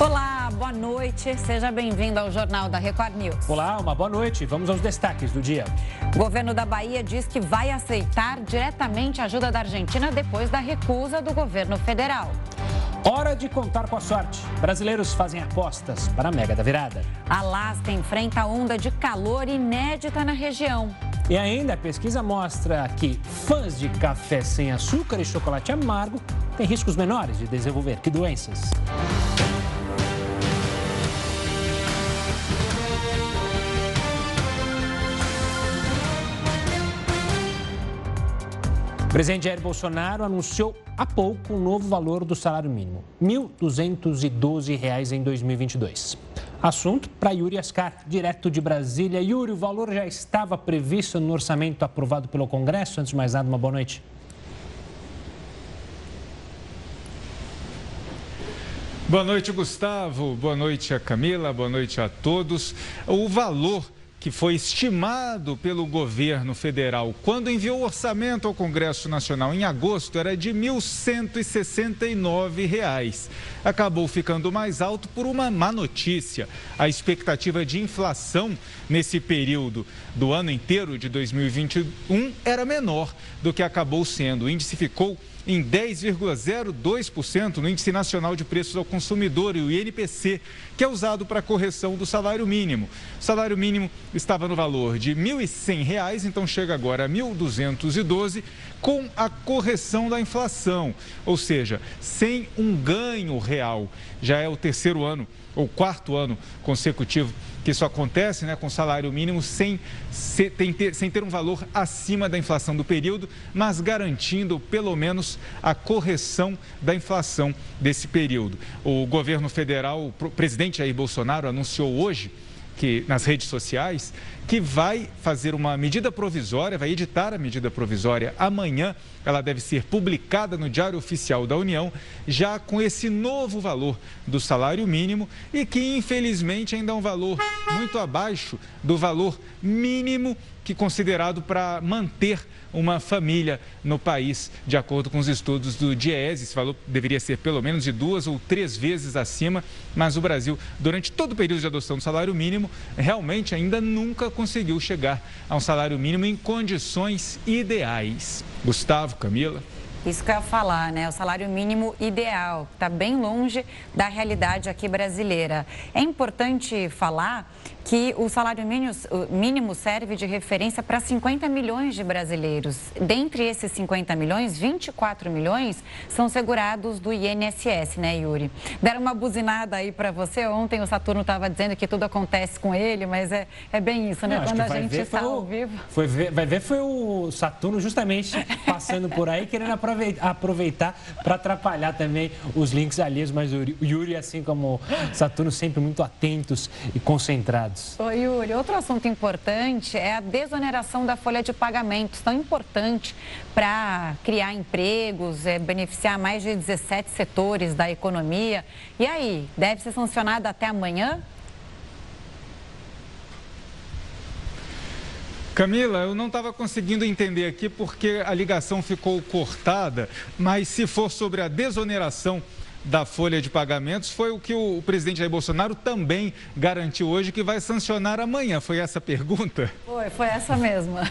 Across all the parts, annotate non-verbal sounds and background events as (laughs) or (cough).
Olá, boa noite. Seja bem-vindo ao Jornal da Record News. Olá, uma boa noite. Vamos aos destaques do dia. O governo da Bahia diz que vai aceitar diretamente a ajuda da Argentina depois da recusa do governo federal. Hora de contar com a sorte. Brasileiros fazem apostas para a Mega da Virada. Alasca enfrenta onda de calor inédita na região. E ainda a pesquisa mostra que fãs de café sem açúcar e chocolate amargo têm riscos menores de desenvolver que doenças. O presidente Jair Bolsonaro anunciou há pouco o um novo valor do salário mínimo, R$ 1.212 em 2022. Assunto para Yuri Ascar, direto de Brasília. Yuri, o valor já estava previsto no orçamento aprovado pelo Congresso. Antes de mais nada, uma boa noite. Boa noite, Gustavo. Boa noite a Camila. Boa noite a todos. O valor que foi estimado pelo governo federal quando enviou o orçamento ao Congresso Nacional em agosto era de R$ 1.169. Acabou ficando mais alto por uma má notícia. A expectativa de inflação nesse período do ano inteiro de 2021 era menor do que acabou sendo. O índice ficou em 10,02% no Índice Nacional de Preços ao Consumidor e o INPC, que é usado para a correção do salário mínimo. O salário mínimo estava no valor de R$ 1.100, então chega agora a R$ 1.212, com a correção da inflação, ou seja, sem um ganho real. Já é o terceiro ano ou quarto ano consecutivo que isso acontece né, com salário mínimo sem, ter, sem ter um valor acima da inflação do período, mas garantindo pelo menos a correção da inflação desse período. O governo federal, o presidente Jair Bolsonaro anunciou hoje que nas redes sociais que vai fazer uma medida provisória, vai editar a medida provisória amanhã. Ela deve ser publicada no Diário Oficial da União, já com esse novo valor do salário mínimo e que, infelizmente, ainda é um valor muito abaixo do valor mínimo que considerado para manter uma família no país, de acordo com os estudos do DIEESE. Esse valor deveria ser pelo menos de duas ou três vezes acima, mas o Brasil, durante todo o período de adoção do salário mínimo, realmente ainda nunca conseguiu chegar a um salário mínimo em condições ideais. Gustavo, Camila. Isso que eu ia falar, né? O salário mínimo ideal, está bem longe da realidade aqui brasileira. É importante falar que o salário mínimo serve de referência para 50 milhões de brasileiros. Dentre esses 50 milhões, 24 milhões são segurados do INSS, né, Yuri? Deram uma buzinada aí para você. Ontem o Saturno estava dizendo que tudo acontece com ele, mas é, é bem isso, né? Não, Quando a gente está ao vivo. Foi ver, vai ver, foi o Saturno justamente passando por aí, querendo aproveitar para atrapalhar também os links alheios, mas o Yuri, assim como o Saturno, sempre muito atentos e concentrados dados. Oi, Yuri. Outro assunto importante é a desoneração da folha de pagamentos, tão importante para criar empregos, é, beneficiar mais de 17 setores da economia. E aí, deve ser sancionada até amanhã? Camila, eu não estava conseguindo entender aqui porque a ligação ficou cortada, mas se for sobre a desoneração da folha de pagamentos foi o que o presidente Jair Bolsonaro também garantiu hoje que vai sancionar amanhã. Foi essa a pergunta? (laughs) Foi, foi essa mesma. (laughs)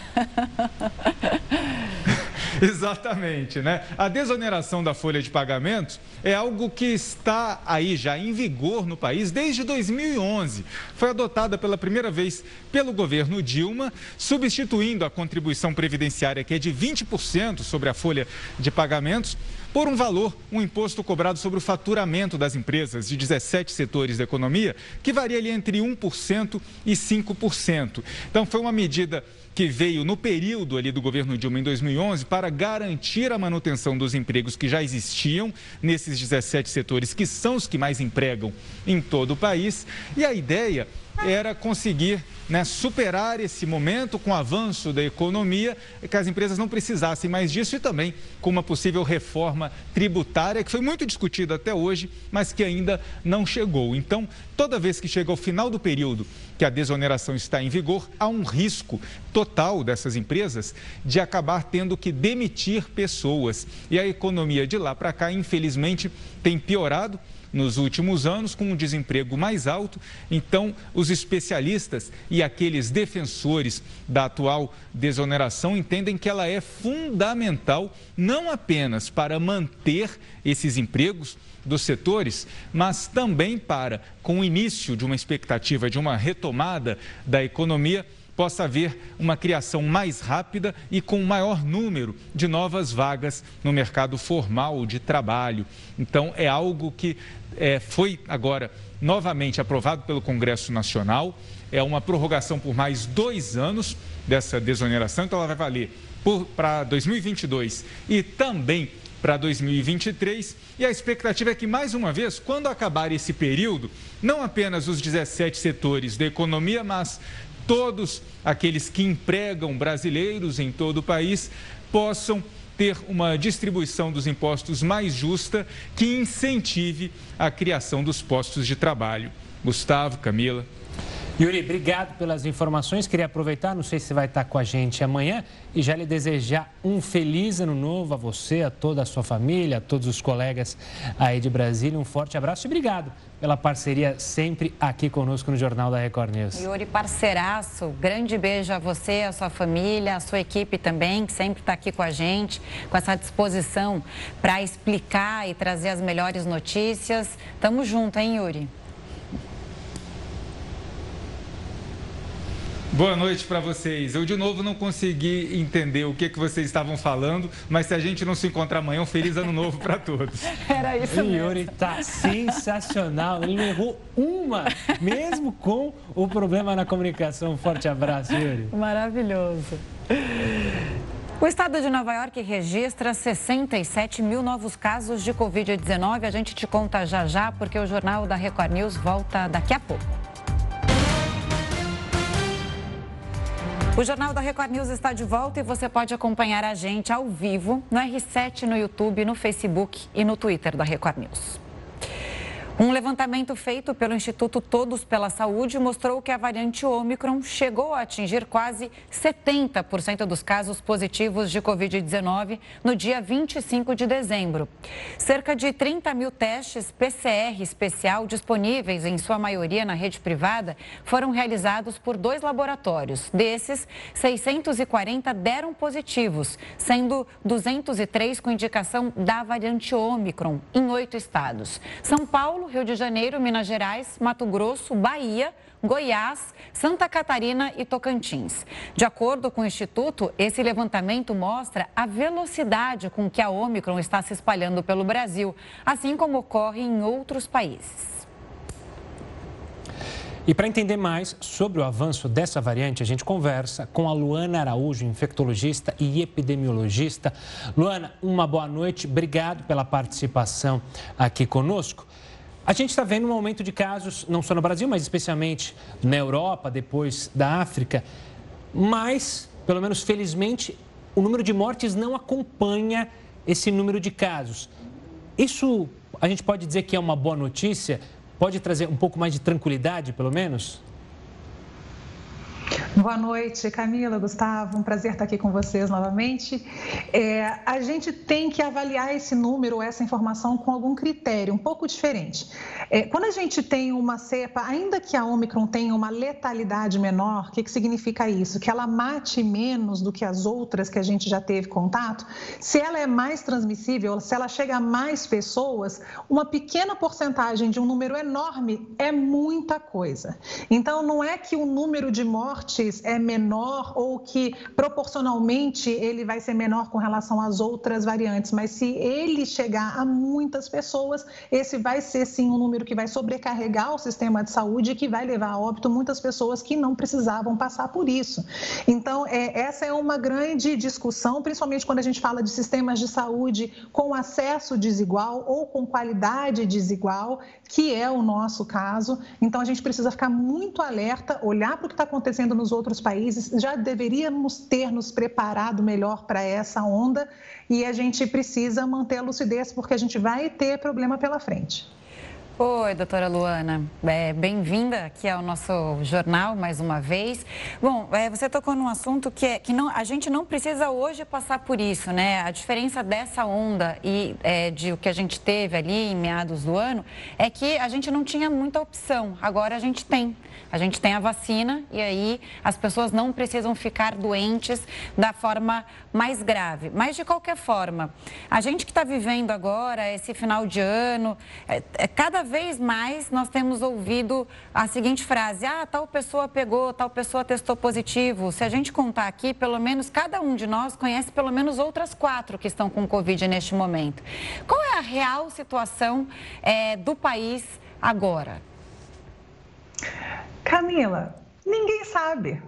Exatamente, né? A desoneração da folha de pagamentos é algo que está aí já em vigor no país desde 2011. Foi adotada pela primeira vez pelo governo Dilma, substituindo a contribuição previdenciária que é de 20% sobre a folha de pagamentos por um valor, um imposto cobrado sobre o faturamento das empresas de 17 setores da economia, que varia ali entre 1% e 5%. Então, foi uma medida que veio no período ali do governo Dilma em 2011 para garantir a manutenção dos empregos que já existiam nesses 17 setores, que são os que mais empregam em todo o país. E a ideia era conseguir né, superar esse momento com o avanço da economia, que as empresas não precisassem mais disso e também com uma possível reforma tributária, que foi muito discutida até hoje, mas que ainda não chegou. Então, toda vez que chega ao final do período que a desoneração está em vigor, há um risco total dessas empresas de acabar tendo que demitir pessoas. E a economia de lá para cá, infelizmente, tem piorado nos últimos anos, com um desemprego mais alto. Então, os especialistas e aqueles defensores da atual desoneração entendem que ela é fundamental não apenas para manter esses empregos dos setores, mas também para, com o início de uma expectativa de uma retomada da economia, possa haver uma criação mais rápida e com maior número de novas vagas no mercado formal de trabalho. Então, é algo que é, foi agora novamente aprovado pelo Congresso Nacional. É uma prorrogação por mais dois anos dessa desoneração, então ela vai valer para 2022 e também para 2023. E a expectativa é que, mais uma vez, quando acabar esse período, não apenas os 17 setores da economia, mas todos aqueles que empregam brasileiros em todo o país possam ter uma distribuição dos impostos mais justa que incentive a criação dos postos de trabalho. Gustavo, Camila. Yuri, obrigado pelas informações. Queria aproveitar, não sei se vai estar com a gente amanhã, e já lhe desejar um feliz ano novo a você, a toda a sua família, a todos os colegas aí de Brasília. Um forte abraço e obrigado pela parceria sempre aqui conosco no Jornal da Record News. Yuri, parceiraço, grande beijo a você, a sua família, a sua equipe também, que sempre está aqui com a gente, com essa disposição para explicar e trazer as melhores notícias. Tamo junto, hein, Yuri? Boa noite para vocês. Eu de novo não consegui entender o que, que vocês estavam falando, mas se a gente não se encontrar amanhã, um feliz ano novo para todos. (laughs) Era isso mesmo. O Yuri tá sensacional. Ele errou uma, mesmo com o problema na comunicação. Um forte abraço, Yuri. Maravilhoso. O estado de Nova York registra 67 mil novos casos de Covid-19. A gente te conta já já, porque o Jornal da Record News volta daqui a pouco. O Jornal da Record News está de volta e você pode acompanhar a gente ao vivo no R7, no YouTube, no Facebook e no Twitter da Record News. Um levantamento feito pelo Instituto Todos pela Saúde mostrou que a variante Ômicron chegou a atingir quase 70% dos casos positivos de Covid-19 no dia 25 de dezembro. Cerca de 30 mil testes PCR especial disponíveis, em sua maioria na rede privada, foram realizados por dois laboratórios. Desses, 640 deram positivos, sendo 203 com indicação da variante Ômicron, em oito estados. São Paulo, Rio de Janeiro, Minas Gerais, Mato Grosso, Bahia, Goiás, Santa Catarina e Tocantins. De acordo com o Instituto, esse levantamento mostra a velocidade com que a Omicron está se espalhando pelo Brasil, assim como ocorre em outros países. E para entender mais sobre o avanço dessa variante, a gente conversa com a Luana Araújo, infectologista e epidemiologista. Luana, uma boa noite, obrigado pela participação aqui conosco. A gente está vendo um aumento de casos, não só no Brasil, mas especialmente na Europa, depois da África. Mas, pelo menos felizmente, o número de mortes não acompanha esse número de casos. Isso a gente pode dizer que é uma boa notícia? Pode trazer um pouco mais de tranquilidade, pelo menos? Boa noite, Camila, Gustavo, um prazer estar aqui com vocês novamente. É, a gente tem que avaliar esse número, essa informação com algum critério, um pouco diferente. É, quando a gente tem uma cepa, ainda que a Omicron tenha uma letalidade menor, o que, que significa isso? Que ela mate menos do que as outras que a gente já teve contato. Se ela é mais transmissível, se ela chega a mais pessoas, uma pequena porcentagem de um número enorme é muita coisa. Então, não é que o número de mortes é menor ou que proporcionalmente ele vai ser menor com relação às outras variantes, mas se ele chegar a muitas pessoas, esse vai ser sim um número que vai sobrecarregar o sistema de saúde e que vai levar a óbito muitas pessoas que não precisavam passar por isso. Então, é, essa é uma grande discussão, principalmente quando a gente fala de sistemas de saúde com acesso desigual ou com qualidade desigual, que é o nosso caso. Então, a gente precisa ficar muito alerta, olhar para o que está acontecendo nos outros países, já deveríamos ter nos preparado melhor para essa onda e a gente precisa manter a lucidez porque a gente vai ter problema pela frente. Oi, doutora Luana. É, Bem-vinda aqui ao nosso jornal mais uma vez. Bom, é, você tocou num assunto que, é, que não, a gente não precisa hoje passar por isso, né? A diferença dessa onda e é, de o que a gente teve ali em meados do ano é que a gente não tinha muita opção. Agora a gente tem. A gente tem a vacina e aí as pessoas não precisam ficar doentes da forma mais grave. Mas, de qualquer forma, a gente que está vivendo agora esse final de ano, é, é, cada vez mais nós temos ouvido a seguinte frase: ah, tal pessoa pegou, tal pessoa testou positivo. Se a gente contar aqui, pelo menos cada um de nós conhece pelo menos outras quatro que estão com Covid neste momento. Qual é a real situação é, do país agora? Camila, ninguém sabe.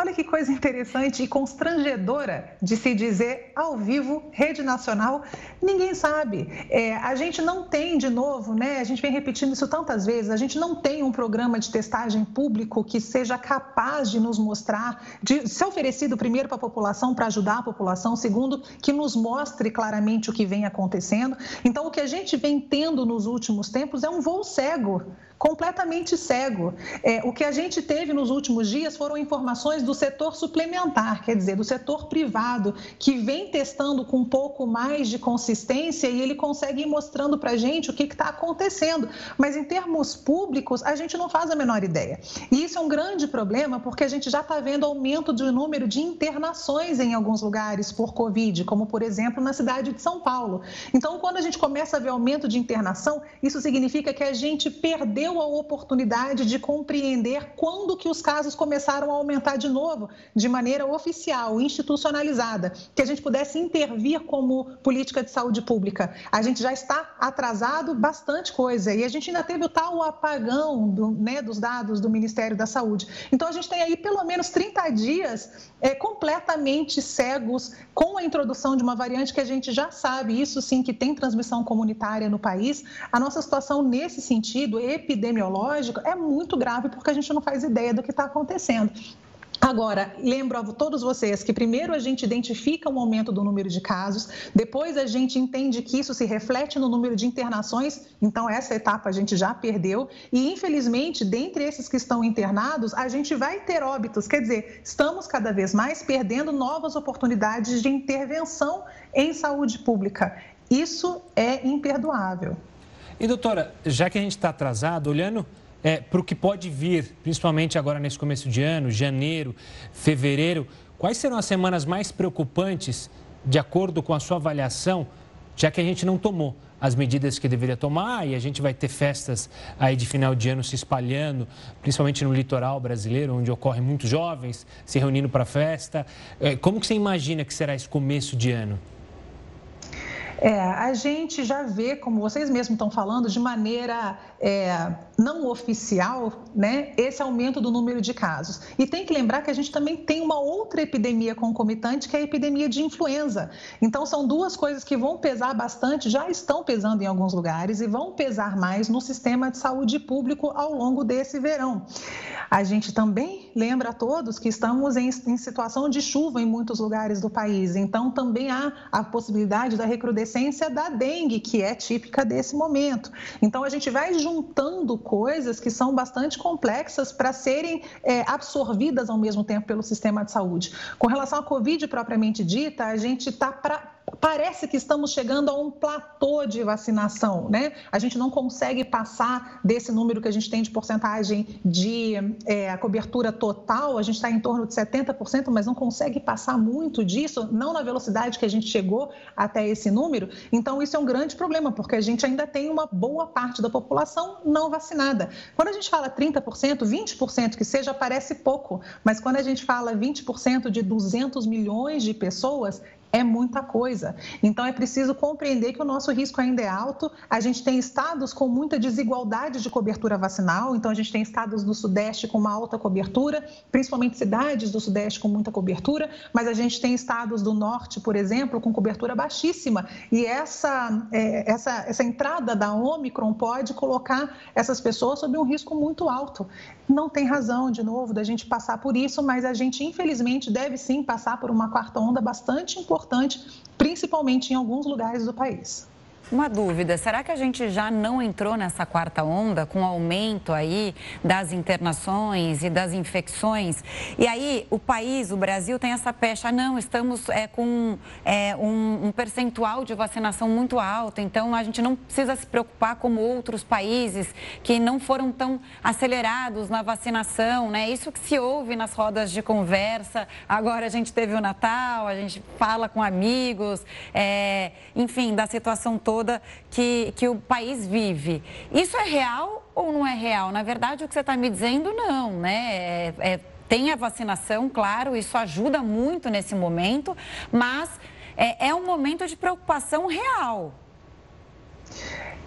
Olha que coisa interessante e constrangedora de se dizer ao vivo, rede nacional, ninguém sabe. É, a gente não tem, de novo, né? A gente vem repetindo isso tantas vezes, a gente não tem um programa de testagem público que seja capaz de nos mostrar, de ser oferecido primeiro para a população, para ajudar a população, segundo, que nos mostre claramente o que vem acontecendo. Então, o que a gente vem tendo nos últimos tempos é um voo cego completamente cego. É, o que a gente teve nos últimos dias foram informações do setor suplementar, quer dizer, do setor privado, que vem testando com um pouco mais de consistência e ele consegue ir mostrando para a gente o que está acontecendo. Mas em termos públicos, a gente não faz a menor ideia. E isso é um grande problema porque a gente já está vendo aumento do número de internações em alguns lugares por Covid, como por exemplo na cidade de São Paulo. Então, quando a gente começa a ver aumento de internação, isso significa que a gente perdeu deu a oportunidade de compreender quando que os casos começaram a aumentar de novo, de maneira oficial, institucionalizada, que a gente pudesse intervir como política de saúde pública. A gente já está atrasado bastante coisa e a gente ainda teve o tal apagão do, né, dos dados do Ministério da Saúde. Então a gente tem aí pelo menos 30 dias é, completamente cegos com a introdução de uma variante que a gente já sabe, isso sim, que tem transmissão comunitária no país. A nossa situação nesse sentido, epidemiológico, é muito grave porque a gente não faz ideia do que está acontecendo. Agora, lembro a todos vocês que primeiro a gente identifica o aumento do número de casos, depois a gente entende que isso se reflete no número de internações, então essa etapa a gente já perdeu, e infelizmente, dentre esses que estão internados, a gente vai ter óbitos, quer dizer, estamos cada vez mais perdendo novas oportunidades de intervenção em saúde pública. Isso é imperdoável. E doutora, já que a gente está atrasado, olhando é, para o que pode vir, principalmente agora nesse começo de ano, janeiro, fevereiro, quais serão as semanas mais preocupantes, de acordo com a sua avaliação, já que a gente não tomou as medidas que deveria tomar e a gente vai ter festas aí de final de ano se espalhando, principalmente no litoral brasileiro, onde ocorrem muitos jovens se reunindo para festa. É, como que você imagina que será esse começo de ano? É, a gente já vê, como vocês mesmos estão falando, de maneira é, não oficial, né, esse aumento do número de casos. E tem que lembrar que a gente também tem uma outra epidemia concomitante, que é a epidemia de influenza. Então, são duas coisas que vão pesar bastante, já estão pesando em alguns lugares e vão pesar mais no sistema de saúde público ao longo desse verão. A gente também lembra a todos que estamos em, em situação de chuva em muitos lugares do país, então também há a possibilidade da recrudescência da dengue, que é típica desse momento. Então, a gente vai juntando coisas que são bastante complexas para serem é, absorvidas ao mesmo tempo pelo sistema de saúde. Com relação à Covid propriamente dita, a gente está parece que estamos chegando a um platô de vacinação, né? A gente não consegue passar desse número que a gente tem de porcentagem de é, cobertura total, a gente está em torno de 70%, mas não consegue passar muito disso, não na velocidade que a gente chegou até esse número. Então, isso é um grande problema, porque a gente ainda tem uma boa parte da população não vacinada. Quando a gente fala 30%, 20% que seja, parece pouco, mas quando a gente fala 20% de 200 milhões de pessoas, é muita coisa. Então é preciso compreender que o nosso risco ainda é alto. A gente tem estados com muita desigualdade de cobertura vacinal, então a gente tem estados do Sudeste com uma alta cobertura, principalmente cidades do Sudeste com muita cobertura, mas a gente tem estados do Norte, por exemplo, com cobertura baixíssima. E essa, é, essa, essa entrada da Omicron pode colocar essas pessoas sob um risco muito alto. Não tem razão, de novo, da gente passar por isso, mas a gente, infelizmente, deve sim passar por uma quarta onda bastante importante principalmente em alguns lugares do país. Uma dúvida: será que a gente já não entrou nessa quarta onda com o aumento aí das internações e das infecções? E aí o país, o Brasil, tem essa pecha, não, estamos é, com é, um, um percentual de vacinação muito alto, então a gente não precisa se preocupar como outros países que não foram tão acelerados na vacinação, né? Isso que se ouve nas rodas de conversa. Agora a gente teve o Natal, a gente fala com amigos, é, enfim, da situação toda que, que o país vive. Isso é real ou não é real? Na verdade, o que você está me dizendo, não, né? É, é, tem a vacinação, claro, isso ajuda muito nesse momento, mas é, é um momento de preocupação real.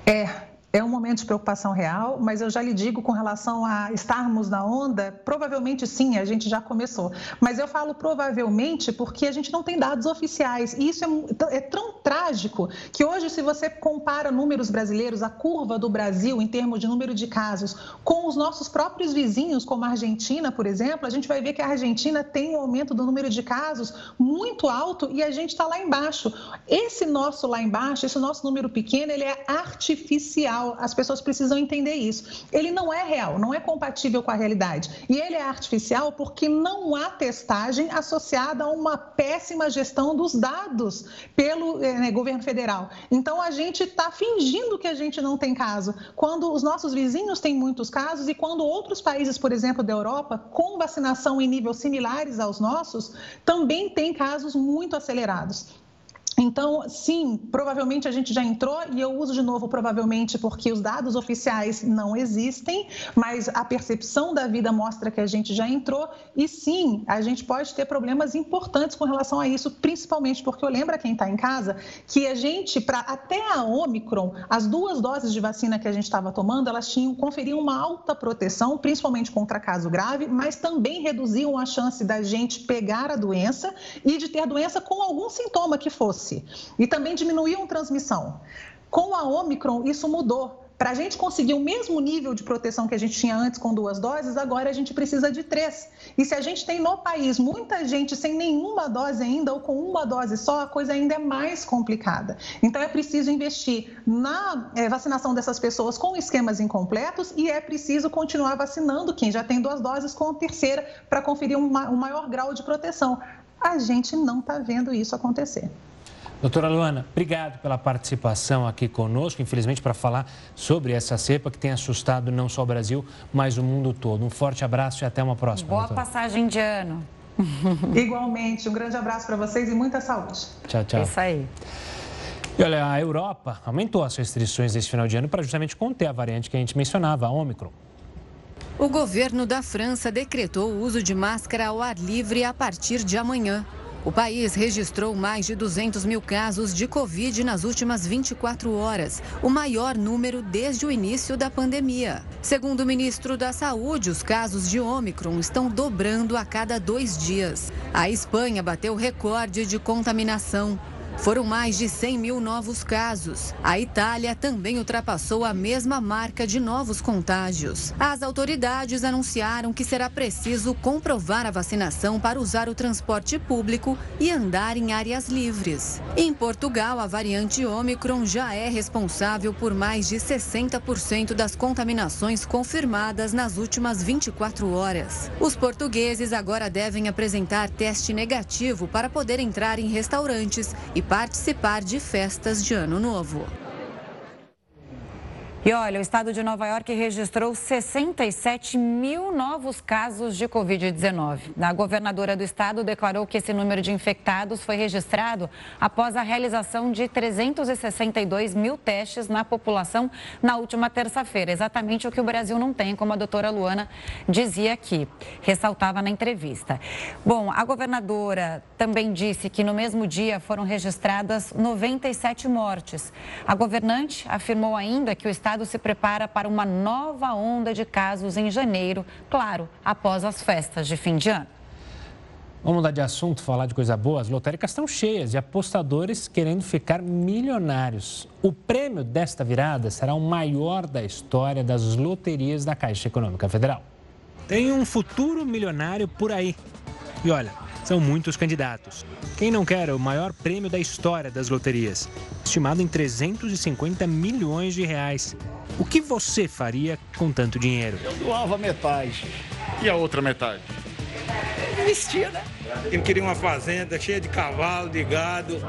É, é um momento de preocupação real, mas eu já lhe digo com relação a estarmos na onda, provavelmente sim, a gente já começou. Mas eu falo provavelmente porque a gente não tem dados oficiais. E isso é, é tão trágico que hoje, se você compara números brasileiros, a curva do Brasil em termos de número de casos, com os nossos próprios vizinhos, como a Argentina, por exemplo, a gente vai ver que a Argentina tem um aumento do número de casos muito alto e a gente está lá embaixo. Esse nosso lá embaixo, esse nosso número pequeno, ele é artificial as pessoas precisam entender isso. Ele não é real, não é compatível com a realidade. E ele é artificial porque não há testagem associada a uma péssima gestão dos dados pelo eh, né, governo federal. Então a gente está fingindo que a gente não tem caso, quando os nossos vizinhos têm muitos casos e quando outros países, por exemplo, da Europa, com vacinação em níveis similares aos nossos, também têm casos muito acelerados. Então, sim, provavelmente a gente já entrou e eu uso de novo provavelmente porque os dados oficiais não existem, mas a percepção da vida mostra que a gente já entrou e sim, a gente pode ter problemas importantes com relação a isso, principalmente porque eu lembro a quem está em casa que a gente, para até a Omicron, as duas doses de vacina que a gente estava tomando, elas tinham conferiam uma alta proteção, principalmente contra caso grave, mas também reduziam a chance da gente pegar a doença e de ter doença com algum sintoma que fosse. E também diminuíam transmissão. Com a Omicron, isso mudou. Para a gente conseguir o mesmo nível de proteção que a gente tinha antes com duas doses, agora a gente precisa de três. E se a gente tem no país muita gente sem nenhuma dose ainda ou com uma dose só, a coisa ainda é mais complicada. Então é preciso investir na é, vacinação dessas pessoas com esquemas incompletos e é preciso continuar vacinando quem já tem duas doses com a terceira para conferir um maior grau de proteção. A gente não está vendo isso acontecer. Doutora Luana, obrigado pela participação aqui conosco, infelizmente para falar sobre essa cepa que tem assustado não só o Brasil, mas o mundo todo. Um forte abraço e até uma próxima. Boa doutora. passagem de ano. (laughs) Igualmente, um grande abraço para vocês e muita saúde. Tchau, tchau. Isso aí. E olha, a Europa aumentou as restrições desse final de ano para justamente conter a variante que a gente mencionava, a Ômicron. O governo da França decretou o uso de máscara ao ar livre a partir de amanhã. O país registrou mais de 200 mil casos de Covid nas últimas 24 horas, o maior número desde o início da pandemia. Segundo o ministro da Saúde, os casos de Ômicron estão dobrando a cada dois dias. A Espanha bateu recorde de contaminação. Foram mais de 100 mil novos casos. A Itália também ultrapassou a mesma marca de novos contágios. As autoridades anunciaram que será preciso comprovar a vacinação para usar o transporte público e andar em áreas livres. Em Portugal, a variante Ômicron já é responsável por mais de 60% das contaminações confirmadas nas últimas 24 horas. Os portugueses agora devem apresentar teste negativo para poder entrar em restaurantes e participar de festas de Ano Novo. E olha, o estado de Nova York registrou 67 mil novos casos de Covid-19. A governadora do estado declarou que esse número de infectados foi registrado após a realização de 362 mil testes na população na última terça-feira. Exatamente o que o Brasil não tem, como a doutora Luana dizia aqui, ressaltava na entrevista. Bom, a governadora também disse que no mesmo dia foram registradas 97 mortes. A governante afirmou ainda que o estado estado se prepara para uma nova onda de casos em janeiro, claro, após as festas de fim de ano. Vamos mudar de assunto, falar de coisa boa. As lotéricas estão cheias de apostadores querendo ficar milionários. O prêmio desta virada será o maior da história das loterias da Caixa Econômica Federal. Tem um futuro milionário por aí. E olha, São muitos candidatos. Quem não quer o maior prêmio da história das loterias, estimado em 350 milhões de reais. O que você faria com tanto dinheiro? Eu doava metade. E a outra metade? Investia, né? Eu queria uma fazenda cheia de cavalo, de gado.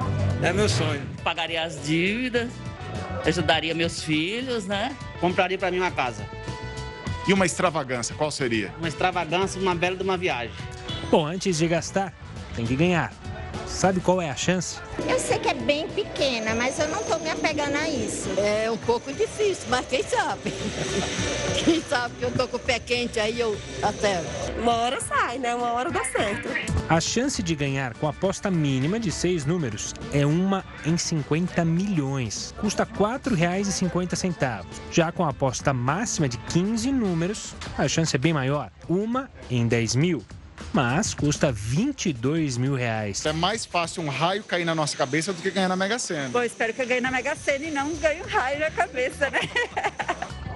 É meu sonho. Pagaria as dívidas, ajudaria meus filhos, né? Compraria para mim uma casa. E uma extravagância, qual seria? Uma extravagância, uma bela de uma viagem. Bom, antes de gastar, tem que ganhar. Sabe qual é a chance? Eu sei que é bem pequena, mas eu não estou me apegando a isso. É um pouco difícil, mas quem sabe? (laughs) Quem sabe que eu tô com o pé quente aí eu acerto. Uma hora sai, né? Uma hora dá certo. A chance de ganhar com a aposta mínima de seis números é uma em 50 milhões. Custa R$ 4,50. Já com a aposta máxima de 15 números, a chance é bem maior. Uma em 10 mil mas custa 22 mil reais. É mais fácil um raio cair na nossa cabeça do que ganhar na Mega Sena. Bom, espero que eu ganhe na Mega Sena e não ganhe um raio na cabeça, né?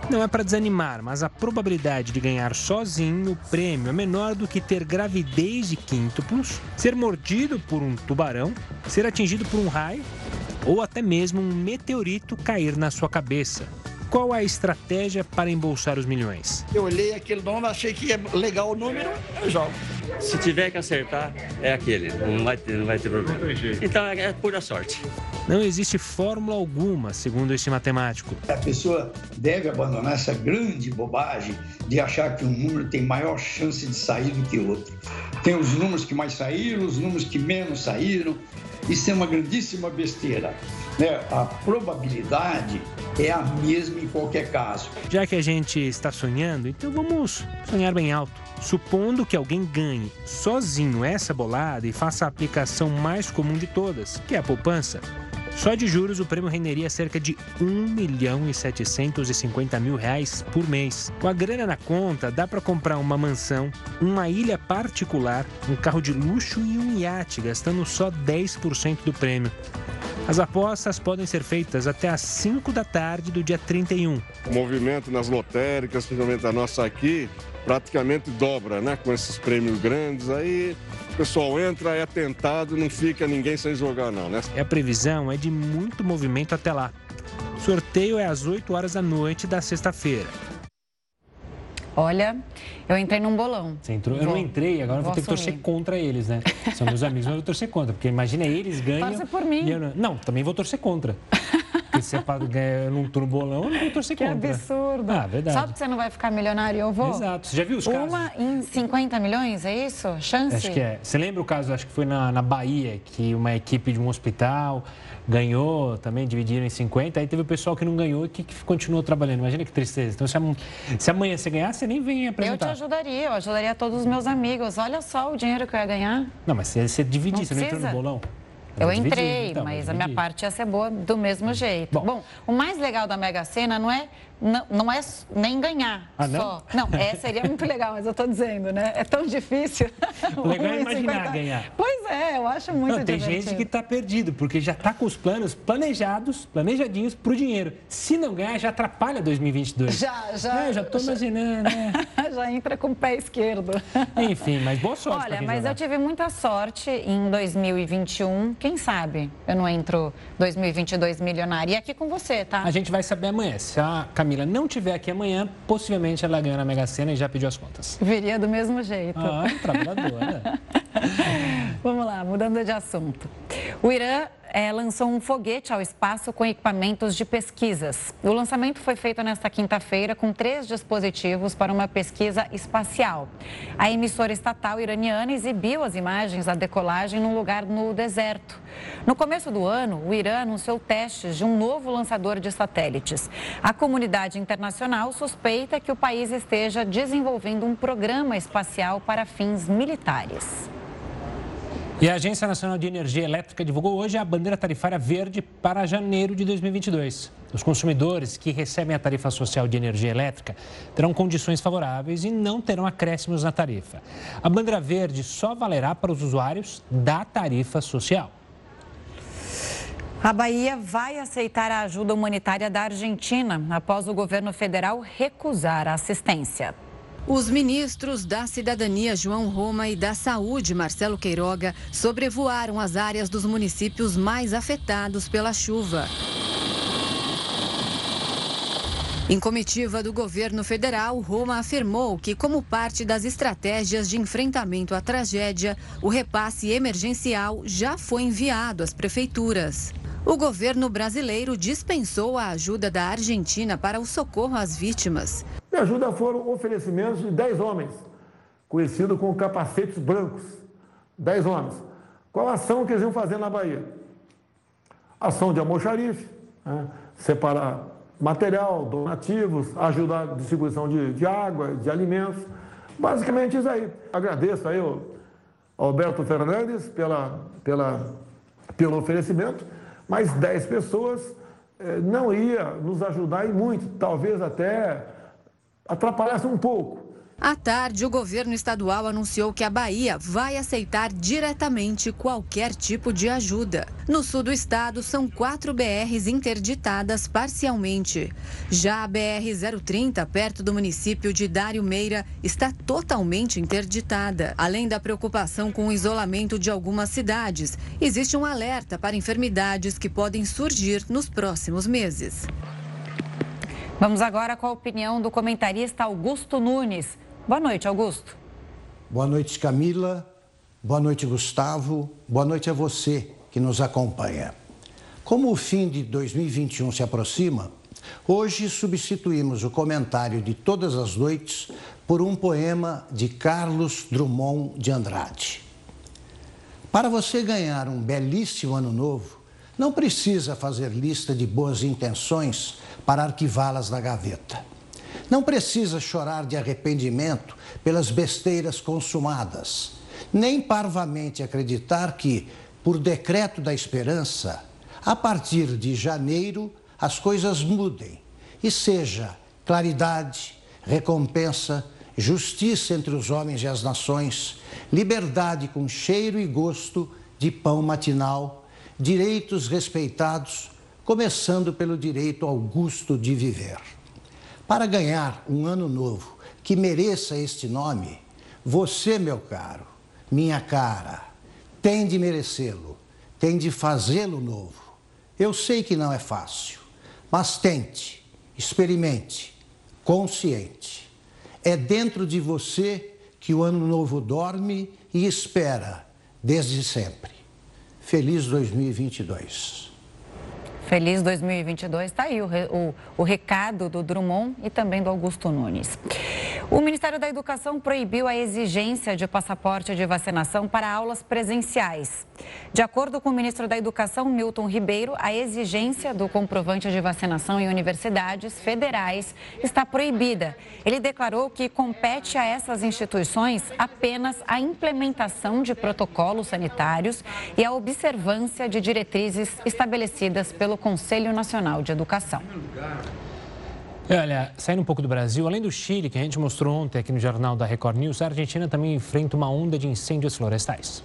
Não é para desanimar, mas a probabilidade de ganhar sozinho o prêmio é menor do que ter gravidez de quíntuplos, ser mordido por um tubarão, ser atingido por um raio ou até mesmo um meteorito cair na sua cabeça. Qual a estratégia para embolsar os milhões? Eu olhei aquele nome, achei que é legal o número, eu jogo. Se tiver que acertar, é aquele. Não vai ter, não vai ter problema. Então é, é pura sorte. Não existe fórmula alguma, segundo este matemático. A pessoa deve abandonar essa grande bobagem de achar que um número tem maior chance de sair do que outro. Tem os números que mais saíram, os números que menos saíram. Isso é uma grandíssima besteira. Né? A probabilidade é a mesma em qualquer caso. Já que a gente está sonhando, então vamos sonhar bem alto. Supondo que alguém ganhe sozinho essa bolada e faça a aplicação mais comum de todas, que é a poupança. Só de juros o prêmio renderia cerca de 1 milhão e 750 mil reais por mês. Com a grana na conta, dá para comprar uma mansão, uma ilha particular, um carro de luxo e um iate, gastando só 10% do prêmio. As apostas podem ser feitas até às 5 da tarde do dia 31. O movimento nas lotéricas, principalmente a nossa aqui, praticamente dobra, né? Com esses prêmios grandes, aí o pessoal entra, é tentado, não fica ninguém sem jogar, não, né? E a previsão é de muito movimento até lá. O sorteio é às 8 horas da noite da sexta-feira. Olha, eu entrei num bolão. Você entrou? Vou, eu não entrei, agora vou, vou ter que torcer contra eles, né? São meus amigos, mas eu vou torcer contra, porque imagina eles (laughs) ganham. Torce por mim. Não... não, também vou torcer contra. (laughs) Porque se é para ganhar num turno bolão, eu não vou torcer que contra. Que absurdo. Ah, verdade. Só porque você não vai ficar milionário, eu vou. Exato. Você já viu os casos? Uma em 50 milhões, é isso? Chance? Acho que é. Você lembra o caso, acho que foi na, na Bahia, que uma equipe de um hospital ganhou também, dividiram em 50, aí teve o pessoal que não ganhou e que, que continuou trabalhando. Imagina que tristeza. Então, se, se amanhã você ganhar, você nem vem apresentar. Eu te ajudaria, eu ajudaria todos os meus amigos. Olha só o dinheiro que eu ia ganhar. Não, mas você, você dividir, não você não entrou no bolão? Eu entrei, então, mas a minha parte ia ser boa do mesmo jeito. Bom, Bom o mais legal da Mega Sena não é, não, não é nem ganhar ah, não? só. Não, é, seria muito legal, mas eu estou dizendo, né? É tão difícil. (laughs) Legal é imaginar 50... ganhar. Pois é, eu acho muito não, Tem gente que está perdido, porque já está com os planos planejados, planejadinhos para o dinheiro. Se não ganhar, já atrapalha 2022. Já, já. É, já estou imaginando, né? (laughs) já entra com o pé esquerdo. Enfim, mas boa sorte. Olha, mas jogar. eu tive muita sorte em 2021. Quem sabe eu não entro 2022 milionária. E aqui com você, tá? A gente vai saber amanhã. Se a Camila não tiver aqui amanhã, possivelmente ela ganha na Mega Sena e já pediu as contas. Viria do mesmo jeito. Ah, trabalhadora. (laughs) Vamos lá, mudando de assunto. O Irã é, lançou um foguete ao espaço com equipamentos de pesquisas. O lançamento foi feito nesta quinta-feira com três dispositivos para uma pesquisa espacial. A emissora estatal iraniana exibiu as imagens da decolagem num lugar no deserto. No começo do ano, o Irã anunciou testes de um novo lançador de satélites. A comunidade internacional suspeita que o país esteja desenvolvendo um programa espacial para fins militares. E a Agência Nacional de Energia Elétrica divulgou hoje a bandeira tarifária verde para janeiro de 2022. Os consumidores que recebem a tarifa social de energia elétrica terão condições favoráveis e não terão acréscimos na tarifa. A bandeira verde só valerá para os usuários da tarifa social. A Bahia vai aceitar a ajuda humanitária da Argentina após o governo federal recusar a assistência. Os ministros da Cidadania João Roma e da Saúde Marcelo Queiroga sobrevoaram as áreas dos municípios mais afetados pela chuva. Em comitiva do governo federal, Roma afirmou que, como parte das estratégias de enfrentamento à tragédia, o repasse emergencial já foi enviado às prefeituras. O governo brasileiro dispensou a ajuda da Argentina para o socorro às vítimas. A ajuda foram oferecimentos de 10 homens, conhecidos como capacetes brancos. 10 homens. Qual a ação que eles iam fazer na Bahia? Ação de almoxarife, né? separar material, donativos, ajudar na distribuição de, de água, de alimentos. Basicamente isso aí. Agradeço aí ao Alberto Fernandes pela, pela, pelo oferecimento, mas 10 pessoas eh, não ia nos ajudar e muito, talvez até atrapalhasse um pouco. À tarde, o governo estadual anunciou que a Bahia vai aceitar diretamente qualquer tipo de ajuda. No sul do estado, são quatro BRs interditadas parcialmente. Já a BR-030, perto do município de Dário Meira, está totalmente interditada. Além da preocupação com o isolamento de algumas cidades, existe um alerta para enfermidades que podem surgir nos próximos meses. Vamos agora com a opinião do comentarista Augusto Nunes. Boa noite, Augusto. Boa noite, Camila. Boa noite, Gustavo. Boa noite a você que nos acompanha. Como o fim de 2021 se aproxima, hoje substituímos o comentário de todas as noites por um poema de Carlos Drummond de Andrade. Para você ganhar um belíssimo ano novo, não precisa fazer lista de boas intenções para arquivá-las na gaveta. Não precisa chorar de arrependimento pelas besteiras consumadas, nem parvamente acreditar que, por decreto da esperança, a partir de janeiro as coisas mudem e seja claridade, recompensa, justiça entre os homens e as nações, liberdade com cheiro e gosto de pão matinal, direitos respeitados começando pelo direito ao gusto de viver. Para ganhar um ano novo que mereça este nome, você, meu caro, minha cara, tem de merecê-lo, tem de fazê-lo novo. Eu sei que não é fácil, mas tente, experimente, consciente. É dentro de você que o ano novo dorme e espera desde sempre. Feliz 2022. Feliz 2022. Está aí o, o, o, recado do Drummond e também do Augusto Nunes. O Ministério da Educação proibiu a exigência de passaporte de vacinação para aulas presenciais. De acordo com o ministro da Educação, Milton Ribeiro, a exigência do comprovante de vacinação em universidades federais está proibida. Ele declarou que compete a essas instituições apenas a implementação de protocolos sanitários e a observância de diretrizes estabelecidas pelo pelo Conselho Nacional de Educação. Olha, saindo um pouco do Brasil, além do Chile, que a gente mostrou ontem aqui no Jornal da Record News, a Argentina também enfrenta uma onda de incêndios florestais.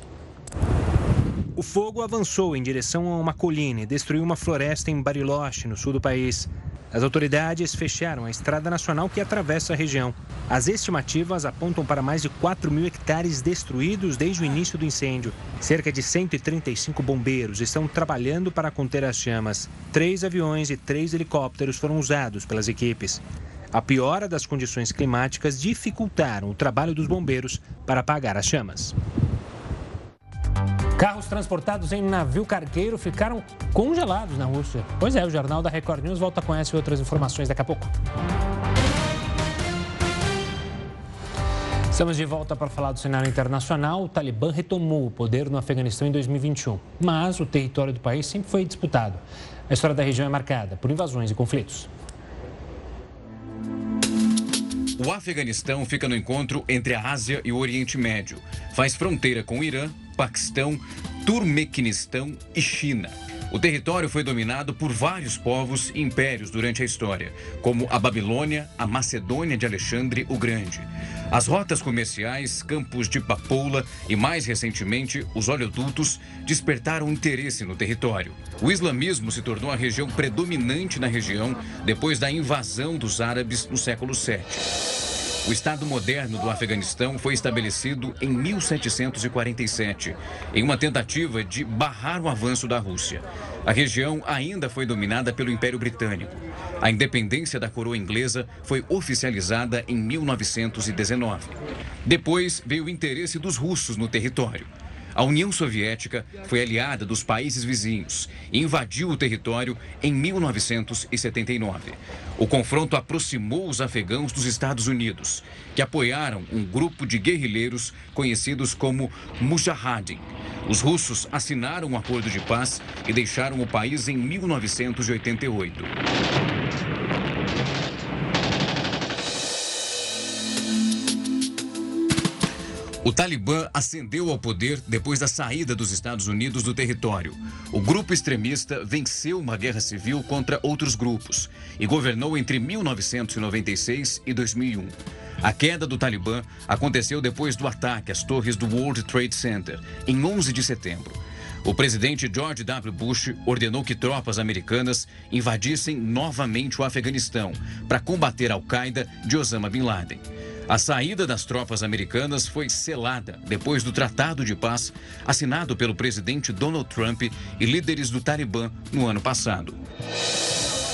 O fogo avançou em direção a uma colina e destruiu uma floresta em Bariloche, no sul do país. As autoridades fecharam a estrada nacional que atravessa a região. As estimativas apontam para mais de 4 mil hectares destruídos desde o início do incêndio. Cerca de 135 bombeiros estão trabalhando para conter as chamas. Três aviões e três helicópteros foram usados pelas equipes. A piora das condições climáticas dificultaram o trabalho dos bombeiros para apagar as chamas. Carros transportados em navio cargueiro ficaram congelados na Rússia. Pois é, o Jornal da Record News volta com essa e outras informações daqui a pouco. Estamos de volta para falar do cenário internacional. O Talibã retomou o poder no Afeganistão em 2021, mas o território do país sempre foi disputado. A história da região é marcada por invasões e conflitos. O Afeganistão fica no encontro entre a Ásia e o Oriente Médio. Faz fronteira com o Irã Paquistão, Turmequinistão e China. O território foi dominado por vários povos e impérios durante a história, como a Babilônia, a Macedônia de Alexandre o Grande. As rotas comerciais, campos de papoula e, mais recentemente, os oleodutos despertaram interesse no território. O islamismo se tornou a região predominante na região depois da invasão dos árabes no século VII. O Estado moderno do Afeganistão foi estabelecido em 1747, em uma tentativa de barrar o avanço da Rússia. A região ainda foi dominada pelo Império Britânico. A independência da coroa inglesa foi oficializada em 1919. Depois veio o interesse dos russos no território. A União Soviética foi aliada dos países vizinhos e invadiu o território em 1979. O confronto aproximou os afegãos dos Estados Unidos, que apoiaram um grupo de guerrilheiros conhecidos como Mujahideen. Os russos assinaram um acordo de paz e deixaram o país em 1988. O Talibã ascendeu ao poder depois da saída dos Estados Unidos do território. O grupo extremista venceu uma guerra civil contra outros grupos e governou entre 1996 e 2001. A queda do Talibã aconteceu depois do ataque às torres do World Trade Center, em 11 de setembro. O presidente George W. Bush ordenou que tropas americanas invadissem novamente o Afeganistão para combater a Al-Qaeda de Osama Bin Laden. A saída das tropas americanas foi selada depois do Tratado de Paz assinado pelo presidente Donald Trump e líderes do Talibã no ano passado.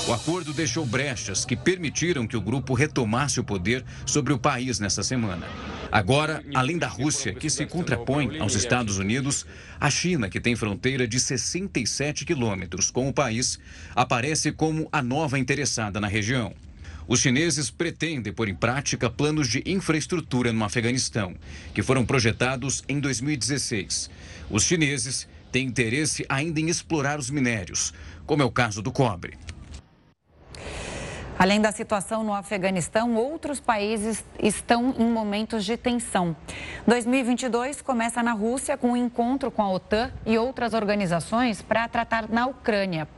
O acordo deixou brechas que permitiram que o grupo retomasse o poder sobre o país nessa semana. Agora, além da Rússia, que se contrapõe aos Estados Unidos, a China, que tem fronteira de 67 quilômetros com o país, aparece como a nova interessada na região. Os chineses pretendem pôr em prática planos de infraestrutura no Afeganistão, que foram projetados em 2016. Os chineses têm interesse ainda em explorar os minérios, como é o caso do cobre. Além da situação no Afeganistão, outros países estão em momentos de tensão. 2022 começa na Rússia com um encontro com a OTAN e outras organizações para tratar na Ucrânia.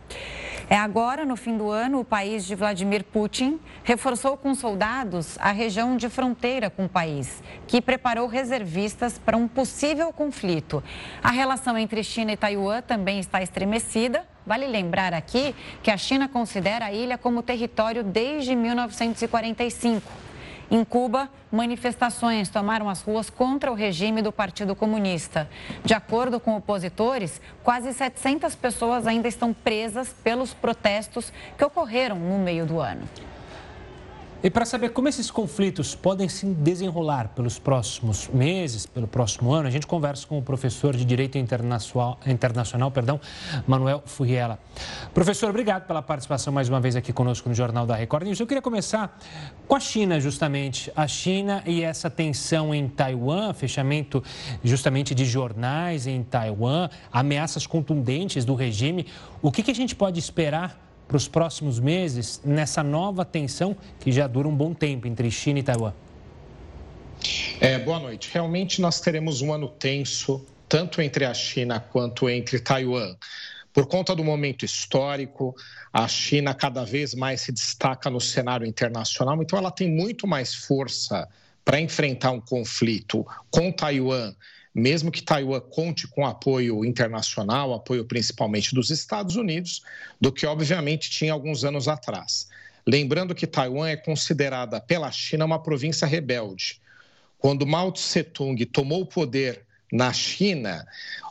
É agora, no fim do ano, o país de Vladimir Putin reforçou com soldados a região de fronteira com o país, que preparou reservistas para um possível conflito. A relação entre China e Taiwan também está estremecida. Vale lembrar aqui que a China considera a ilha como território desde 1945. Em Cuba, manifestações tomaram as ruas contra o regime do Partido Comunista. De acordo com opositores, quase 700 pessoas ainda estão presas pelos protestos que ocorreram no meio do ano. E para saber como esses conflitos podem se desenrolar pelos próximos meses, pelo próximo ano, a gente conversa com o professor de Direito Internacional, internacional perdão, Manuel Furriela. Professor, obrigado pela participação mais uma vez aqui conosco no Jornal da Record News. Eu queria começar com a China, justamente. A China e essa tensão em Taiwan, fechamento justamente de jornais em Taiwan, ameaças contundentes do regime. O que, que a gente pode esperar para os próximos meses nessa nova tensão que já dura um bom tempo entre China e Taiwan? É, boa noite. Realmente nós teremos um ano tenso, tanto entre a China quanto entre Taiwan. Por conta do momento histórico, a China cada vez mais se destaca no cenário internacional, então ela tem muito mais força para enfrentar um conflito com Taiwan mesmo que Taiwan conte com apoio internacional, apoio principalmente dos Estados Unidos, do que obviamente tinha alguns anos atrás. Lembrando que Taiwan é considerada pela China uma província rebelde. Quando Mao Tse-tung tomou o poder na China,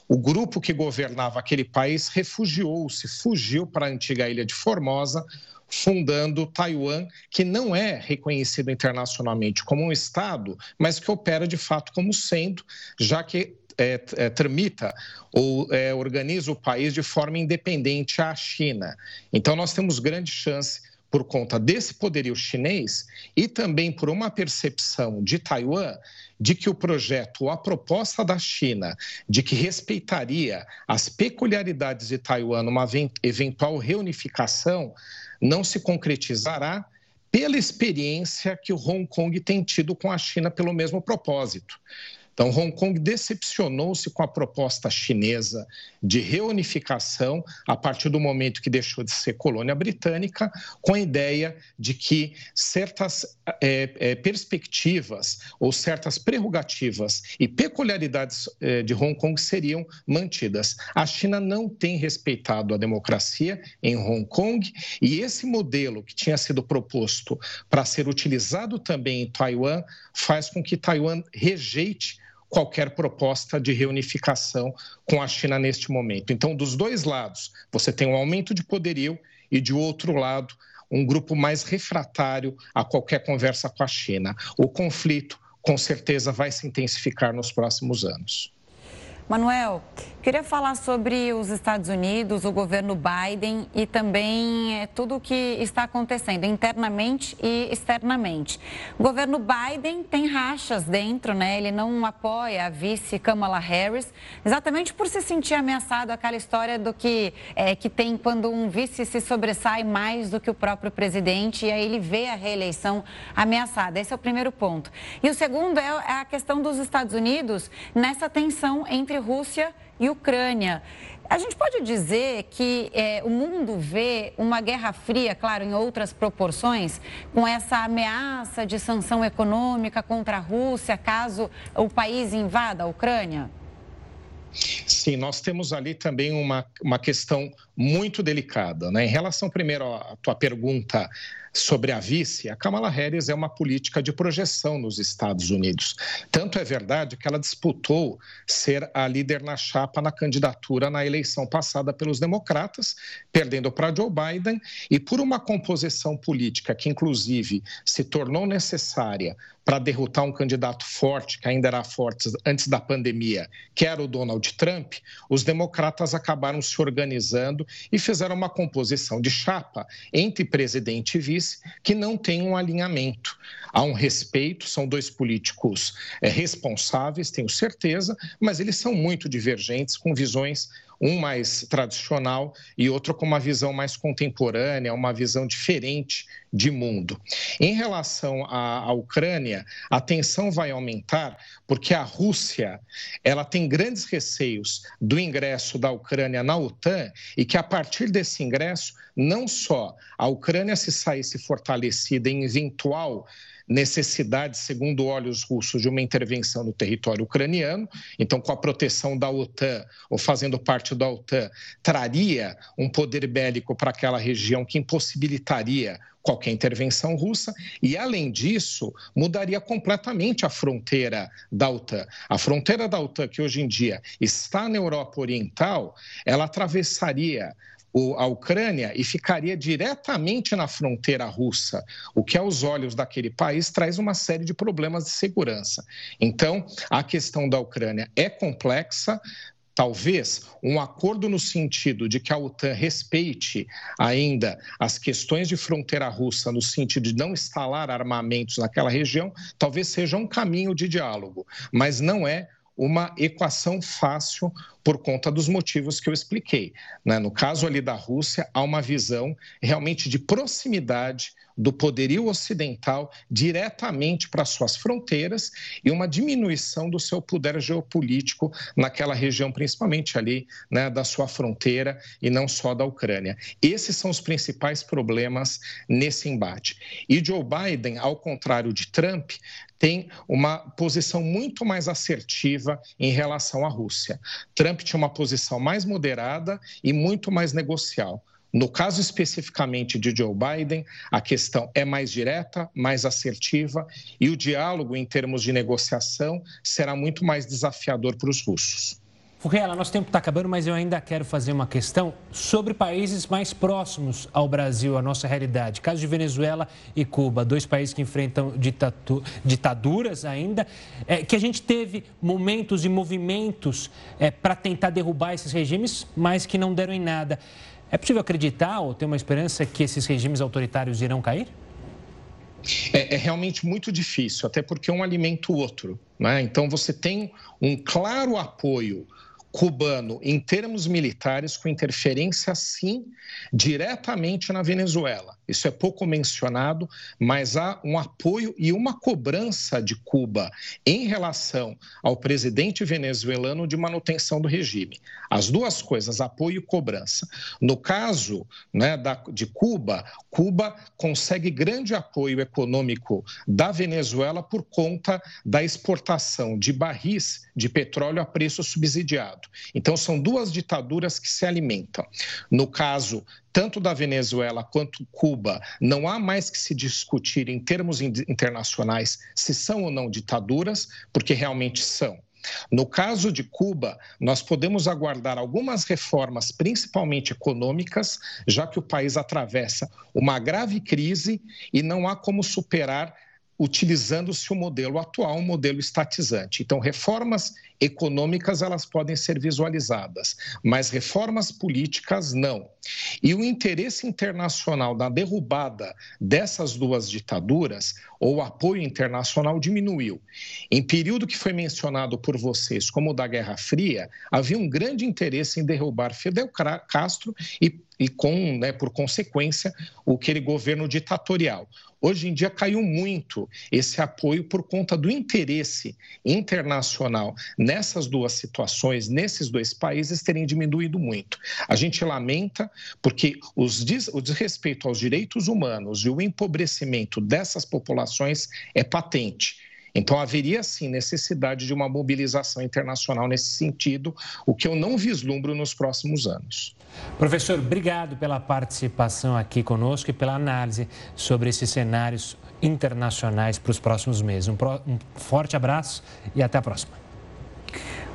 o grupo que governava aquele país refugiou-se, fugiu para a antiga ilha de Formosa, fundando Taiwan, que não é reconhecido internacionalmente como um Estado, mas que opera de fato como sendo, já que é, é, tramita ou é, organiza o país de forma independente à China. Então, nós temos grande chance, por conta desse poderio chinês e também por uma percepção de Taiwan de que o projeto a proposta da China de que respeitaria as peculiaridades de Taiwan numa eventual reunificação não se concretizará pela experiência que o Hong Kong tem tido com a China pelo mesmo propósito. Então, Hong Kong decepcionou-se com a proposta chinesa de reunificação a partir do momento que deixou de ser colônia britânica, com a ideia de que certas é, é, perspectivas ou certas prerrogativas e peculiaridades é, de Hong Kong seriam mantidas. A China não tem respeitado a democracia em Hong Kong e esse modelo que tinha sido proposto para ser utilizado também em Taiwan faz com que Taiwan rejeite qualquer proposta de reunificação com a China neste momento. Então, dos dois lados, você tem um aumento de poderio e, de outro lado, um grupo mais refratário a qualquer conversa com a China. O conflito, com certeza, vai se intensificar nos próximos anos. Manuel, queria falar sobre os Estados Unidos, o governo Biden e também é, tudo o que está acontecendo internamente e externamente. O governo Biden tem rachas dentro, né? Ele não apoia a vice Kamala Harris, exatamente por se sentir ameaçado, aquela história do que, é, que tem quando um vice se sobressai mais do que o próprio presidente e aí ele vê a reeleição ameaçada. Esse é o primeiro ponto. E o segundo é, é a questão dos Estados Unidos nessa tensão entre Rússia e Ucrânia. A gente pode dizer que é, o mundo vê uma guerra fria, claro, em outras proporções, com essa ameaça de sanção econômica contra a Rússia caso o país invada a Ucrânia? Sim, nós temos ali também uma, uma questão muito delicada. Né? Em relação, primeiro, à tua pergunta sobre a vice, a Kamala Harris é uma política de projeção nos Estados Unidos. Tanto é verdade que ela disputou ser a líder na chapa na candidatura na eleição passada pelos democratas, perdendo para Joe Biden, e por uma composição política que, inclusive, se tornou necessária para derrotar um candidato forte, que ainda era forte antes da pandemia, que era o Donald Trump, os democratas acabaram se organizando e fizeram uma composição de chapa entre presidente e vice que não tem um alinhamento. Há um respeito, são dois políticos é, responsáveis, tenho certeza, mas eles são muito divergentes, com visões um mais tradicional e outro com uma visão mais contemporânea, uma visão diferente de mundo. Em relação à, Ucrânia, a tensão vai aumentar porque a Rússia ela tem grandes receios do ingresso da Ucrânia na OTAN e que a partir desse ingresso não só a Ucrânia se saísse fortalecida em eventual necessidade, segundo olhos russos, de uma intervenção no território ucraniano. Então, com a proteção da OTAN, ou fazendo parte da OTAN, traria um poder bélico para aquela região que impossibilitaria qualquer intervenção russa e, além disso, mudaria completamente a fronteira da OTAN. A fronteira da OTAN, que hoje em dia está na Europa Oriental, ela atravessaria a Ucrânia e ficaria diretamente na fronteira russa, o que, aos olhos daquele país, traz uma série de problemas de segurança. Então, a questão da Ucrânia é complexa, talvez um acordo no sentido de que a OTAN respeite ainda as questões de fronteira russa, no sentido de não instalar armamentos naquela região, talvez seja um caminho de diálogo, mas não é uma equação fácil por conta dos motivos que eu expliquei. Né? No caso ali da Rússia, há uma visão realmente de proximidade do poderio ocidental diretamente para suas fronteiras e uma diminuição do seu poder geopolítico naquela região, principalmente ali né, da sua fronteira e não só da Ucrânia. Esses são os principais problemas nesse embate. E Joe Biden, ao contrário de Trump, tem uma posição muito mais assertiva em relação à Rússia. Trump tinha uma posição mais moderada e muito mais negocial. No caso especificamente de Joe Biden, a questão é mais direta, mais assertiva e o diálogo em termos de negociação será muito mais desafiador para os russos. Furriela, nosso tempo está acabando, mas eu ainda quero fazer uma questão sobre países mais próximos ao Brasil, a nossa realidade. Caso de Venezuela e Cuba, dois países que enfrentam ditaduras ainda, é, que a gente teve momentos e movimentos é, para tentar derrubar esses regimes, mas que não deram em nada. É possível acreditar ou ter uma esperança que esses regimes autoritários irão cair? É, é, realmente muito difícil, até porque um alimenta o outro. Né? Então, você tem um claro apoio cubano em termos militares, com interferência, sim, diretamente na Venezuela. Isso é pouco mencionado, mas há um apoio e uma cobrança de Cuba em relação ao presidente venezuelano de manutenção do regime. As duas coisas, apoio e cobrança. No caso né, da, de Cuba, Cuba consegue grande apoio econômico da Venezuela por conta da exportação de barris de petróleo a preço subsidiado. Então, são duas ditaduras que se alimentam. No caso tanto da Venezuela quanto Cuba, não há mais que se discutir em termos internacionais se são ou não ditaduras, porque realmente são. No caso de Cuba, nós podemos aguardar algumas reformas, principalmente econômicas, já que o país atravessa uma grave crise e não há como superar utilizando-se o modelo atual, um modelo estatizante. Então, reformas econômicas elas podem ser visualizadas, mas reformas políticas não. E o interesse internacional na derrubada dessas duas ditaduras, ou o apoio internacional diminuiu. Em período que foi mencionado por vocês como o da Guerra Fria, havia um grande interesse em derrubar Fidel Castro e e com, né, por consequência, aquele governo ditatorial. Hoje em dia caiu muito esse apoio por conta do interesse internacional nessas duas situações, nesses dois países, terem diminuído muito. A gente lamenta porque os des, o desrespeito aos direitos humanos e o empobrecimento dessas populações é patente. Então, haveria sim necessidade de uma mobilização internacional nesse sentido, o que eu não vislumbro nos próximos anos. Professor, obrigado pela participação aqui conosco e pela análise sobre esses cenários internacionais para os próximos meses. Um, pro... um forte abraço e até a próxima.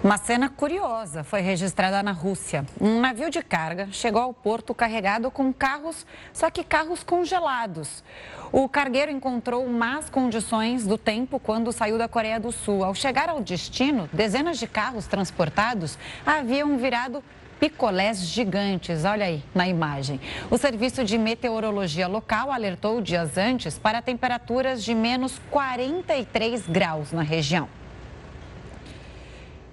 Uma cena curiosa foi registrada na Rússia. Um navio de carga chegou ao porto carregado com carros, só que carros congelados. O cargueiro encontrou más condições do tempo quando saiu da Coreia do Sul. Ao chegar ao destino, dezenas de carros transportados haviam virado picolés gigantes. Olha aí na imagem. O Serviço de Meteorologia Local alertou dias antes para temperaturas de menos 43 graus na região.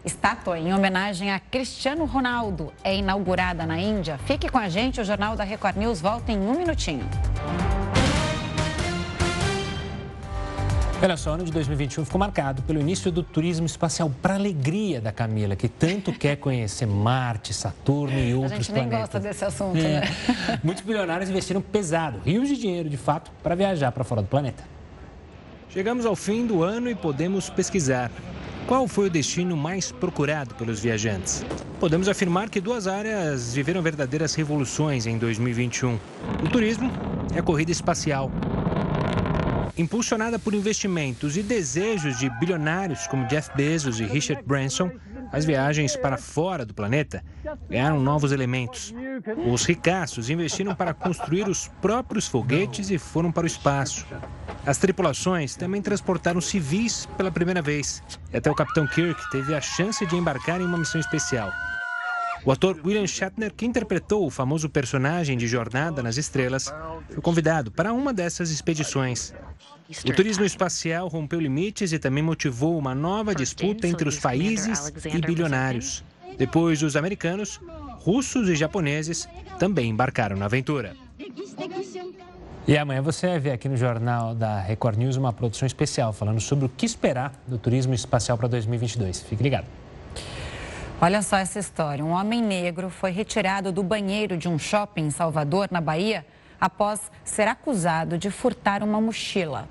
Estátua em homenagem a Cristiano Ronaldo é inaugurada na Índia. Fique com a gente, o Jornal da Record News volta em um minutinho. Olha só, o ano de 2021 ficou marcado pelo início do turismo espacial para alegria da Camila, que tanto (laughs) quer conhecer Marte, Saturno e outros planetas. A gente nem planetas. gosta desse assunto, é. né? Muitos bilionários investiram pesado, rios de dinheiro, de fato, para viajar para fora do planeta. Chegamos ao fim do ano e podemos pesquisar. Qual foi o destino mais procurado pelos viajantes? Podemos afirmar que duas áreas viveram verdadeiras revoluções em 2021. O turismo e a corrida espacial. Impulsionada por investimentos e desejos de bilionários como Jeff Bezos e Richard Branson, as viagens para fora do planeta ganharam novos elementos. Os ricaços investiram para construir os próprios foguetes e foram para o espaço. As tripulações também transportaram civis pela primeira vez. E até o Capitão Kirk teve a chance de embarcar em uma missão especial. O ator William Shatner, que interpretou o famoso personagem de Jornada nas Estrelas, foi convidado para uma dessas expedições. O turismo espacial rompeu limites e também motivou uma nova disputa entre os países e bilionários. Depois dos americanos, russos e japoneses também embarcaram na aventura. E amanhã você vai ver aqui no Jornal da Record News uma produção especial falando sobre o que esperar do turismo espacial para 2022. Fique ligado. Olha só essa história. Um homem negro foi retirado do banheiro de um shopping em Salvador, na Bahia, após ser acusado de furtar uma mochila.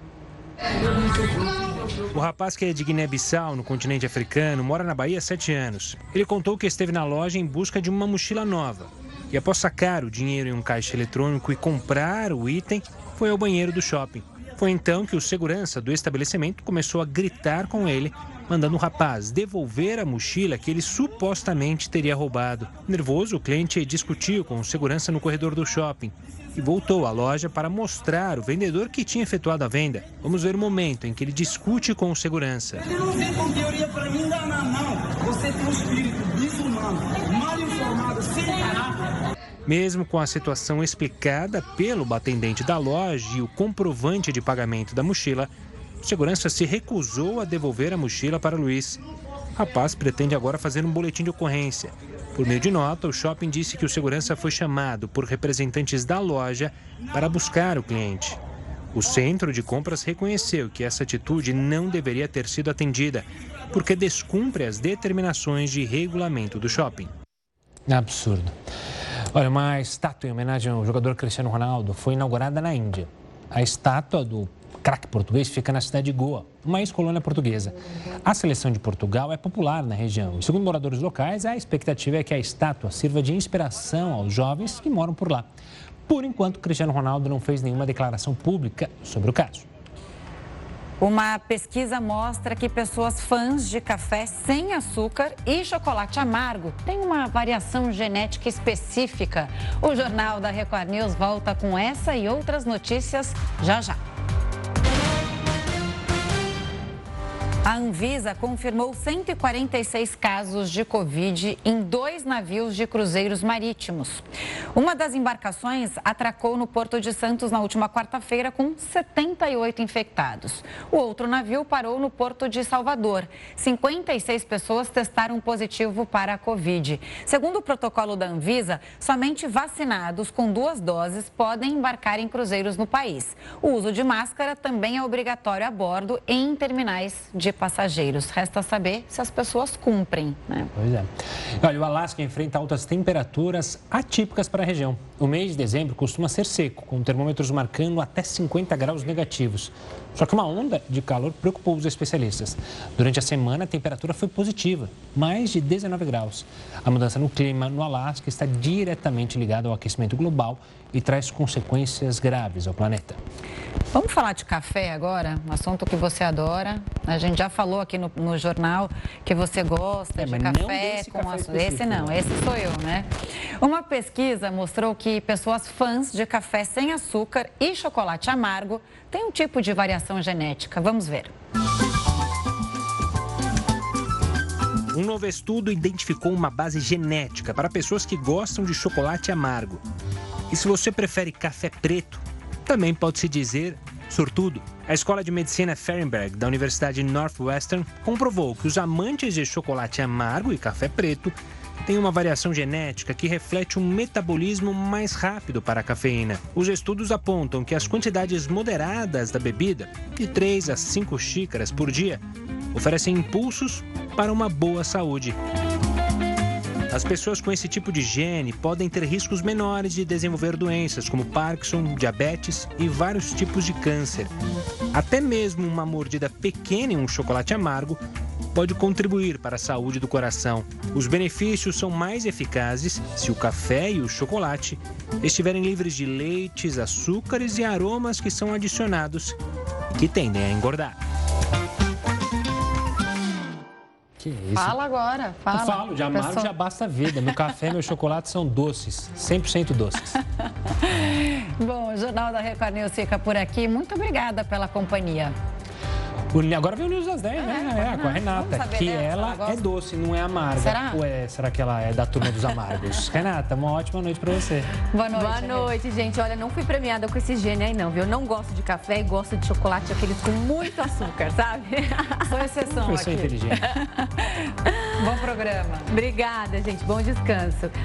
O rapaz que é de Guiné-Bissau, no continente africano, mora na Bahia há sete anos. Ele contou que esteve na loja em busca de uma mochila nova e após sacar o dinheiro em um caixa eletrônico e comprar o item, foi ao banheiro do shopping. Foi então que o segurança do estabelecimento começou a gritar com ele, mandando o rapaz devolver a mochila que ele supostamente teria roubado. Nervoso, o cliente discutiu com o segurança no corredor do shopping e voltou à loja para mostrar o vendedor que tinha efetuado a venda. Vamos ver o momento em que ele discute com o segurança. Ele não vem com teoria para me enganar, não. Você tem um espírito desumano, mal informado, sem caráter. Mesmo com a situação explicada pelo atendente da loja e o comprovante de pagamento da mochila, o segurança se recusou a devolver a mochila para Luiz. O rapaz pretende agora fazer um boletim de ocorrência Por meio de nota, o shopping disse que o segurança foi chamado por representantes da loja para buscar o cliente. O centro de compras reconheceu que essa atitude não deveria ter sido atendida, porque descumpre as determinações de regulamento do shopping. Absurdo. Olha, uma estátua em homenagem ao jogador Cristiano Ronaldo foi inaugurada na Índia. A estátua do craque português fica na cidade de Goa, uma ex-colônia portuguesa. A seleção de Portugal é popular na região e, segundo moradores locais, a expectativa é que a estátua sirva de inspiração aos jovens que moram por lá. Por enquanto, Cristiano Ronaldo não fez nenhuma declaração pública sobre o caso. Uma pesquisa mostra que pessoas fãs de café sem açúcar e chocolate amargo têm uma variação genética específica. O Jornal da Record News volta com essa e outras notícias já já. A Anvisa confirmou 146 casos de Covid em dois navios de cruzeiros marítimos. Uma das embarcações atracou no Porto de Santos na última quarta-feira com 78 infectados. O outro navio parou no Porto de Salvador. 56 pessoas testaram positivo para a Covid. Segundo o protocolo da Anvisa, somente vacinados com duas doses podem embarcar em cruzeiros no país. O uso de máscara também é obrigatório a bordo em terminais de passageiros. Resta saber se as pessoas cumprem. Né? Pois é. Olha, o Alasca enfrenta altas temperaturas atípicas para a região. O mês de dezembro costuma ser seco, com termômetros marcando até 50 graus negativos. Só que uma onda de calor preocupou os especialistas. Durante a semana, a temperatura foi positiva, mais de 19 graus. A mudança no clima no Alasca está diretamente ligada ao aquecimento global e traz consequências graves ao planeta. Vamos falar de café agora, um assunto que você adora. A gente já falou aqui no, no jornal que você gosta é, de café com café açúcar. Esse não, esse sou eu, né? Uma pesquisa mostrou que pessoas fãs de café sem açúcar e chocolate amargo têm um tipo de variação genética. Vamos ver. Um novo estudo identificou uma base genética para pessoas que gostam de chocolate amargo. E se você prefere café preto, também pode-se dizer sortudo. A Escola de Medicina Fehrenberg, da Universidade Northwestern, comprovou que os amantes de chocolate amargo e café preto têm uma variação genética que reflete um metabolismo mais rápido para a cafeína. Os estudos apontam que as quantidades moderadas da bebida, de 3 a 5 xícaras por dia, oferecem impulsos para uma boa saúde. As pessoas com esse tipo de gene podem ter riscos menores de desenvolver doenças como Parkinson, diabetes e vários tipos de câncer. Até mesmo uma mordida pequena em um chocolate amargo pode contribuir para a saúde do coração. Os benefícios são mais eficazes se o café e o chocolate estiverem livres de leites, açúcares e aromas que são adicionados e que tendem a engordar. Que isso? Fala agora, fala. Eu falo, de amargo Pessoal... já basta a vida. Meu café e meu chocolate são doces, 100% doces. (laughs) Bom, o Jornal da Record News fica por aqui. Muito obrigada pela companhia. Agora vem o News das 10, é, né? É, com a Renata, que ela, ela é doce, não é amarga. Será? Ou é, será que ela é da turma dos amargos? (laughs) Renata, uma ótima noite pra você. Boa noite. Boa noite, gente. Olha, não fui premiada com esse gênio aí, não, viu? Eu não gosto de café e gosto de chocolate, aqueles com muito açúcar, (laughs) sabe? Sou exceção Pessoa aqui. inteligente. (laughs) Bom programa. Obrigada, gente. Bom descanso.